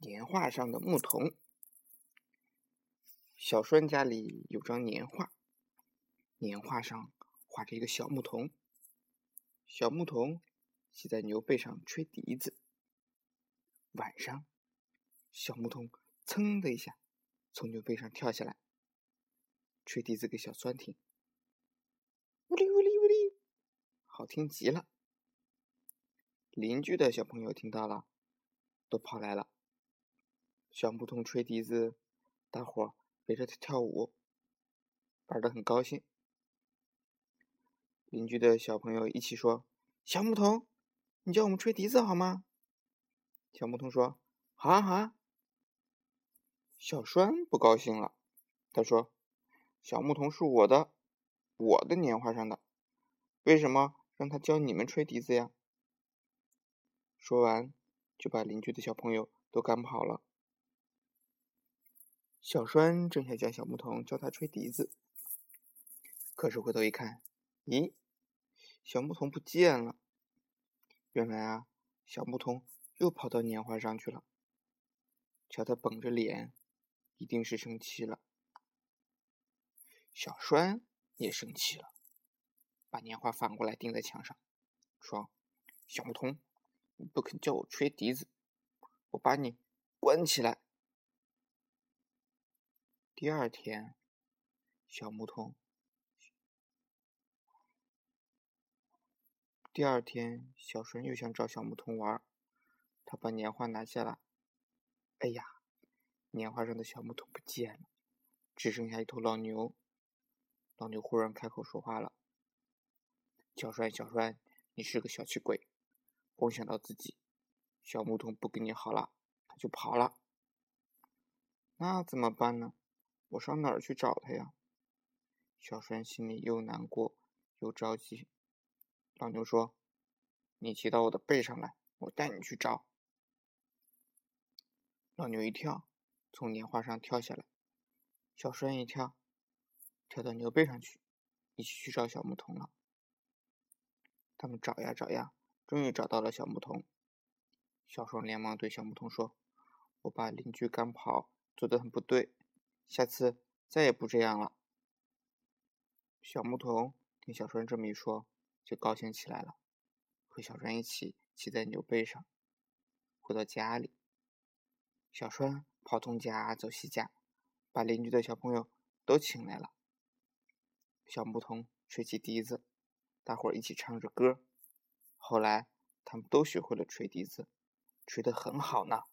年画上的牧童。小栓家里有张年画，年画上画着一个小牧童。小牧童骑在牛背上吹笛子。晚上，小牧童噌的一下从牛背上跳下来，吹笛子给小栓听。呜哩呜哩呜哩，好听极了。邻居的小朋友听到了，都跑来了。小牧童吹笛子，大伙儿围着他跳舞，玩的很高兴。邻居的小朋友一起说：“小牧童，你教我们吹笛子好吗？”小牧童说：“好啊，好啊。”小栓不高兴了，他说：“小牧童是我的，我的年画上的，为什么让他教你们吹笛子呀？”说完，就把邻居的小朋友都赶跑了。小栓正想叫小牧童教他吹笛子，可是回头一看，咦，小牧童不见了。原来啊，小牧童又跑到年画上去了。瞧他绷着脸，一定是生气了。小栓也生气了，把年画反过来钉在墙上，说：“小牧童，你不肯教我吹笛子，我把你关起来。”第二天，小牧童。第二天，小栓又想找小牧童玩，他把年画拿下来。哎呀，年画上的小牧童不见了，只剩下一头老牛。老牛忽然开口说话了：“小栓，小栓，你是个小气鬼，光想到自己。小牧童不跟你好了，他就跑了。那怎么办呢？”我上哪儿去找他呀？小栓心里又难过又着急。老牛说：“你骑到我的背上来，我带你去找。”老牛一跳，从年画上跳下来。小栓一跳，跳到牛背上去，一起去找小牧童了。他们找呀找呀，终于找到了小牧童。小栓连忙对小牧童说：“我把邻居赶跑，做的很不对。”下次再也不这样了。小牧童听小栓这么一说，就高兴起来了，和小栓一起骑在牛背上，回到家里。小川跑东家走西家，把邻居的小朋友都请来了。小牧童吹起笛子，大伙儿一起唱着歌。后来，他们都学会了吹笛子，吹得很好呢。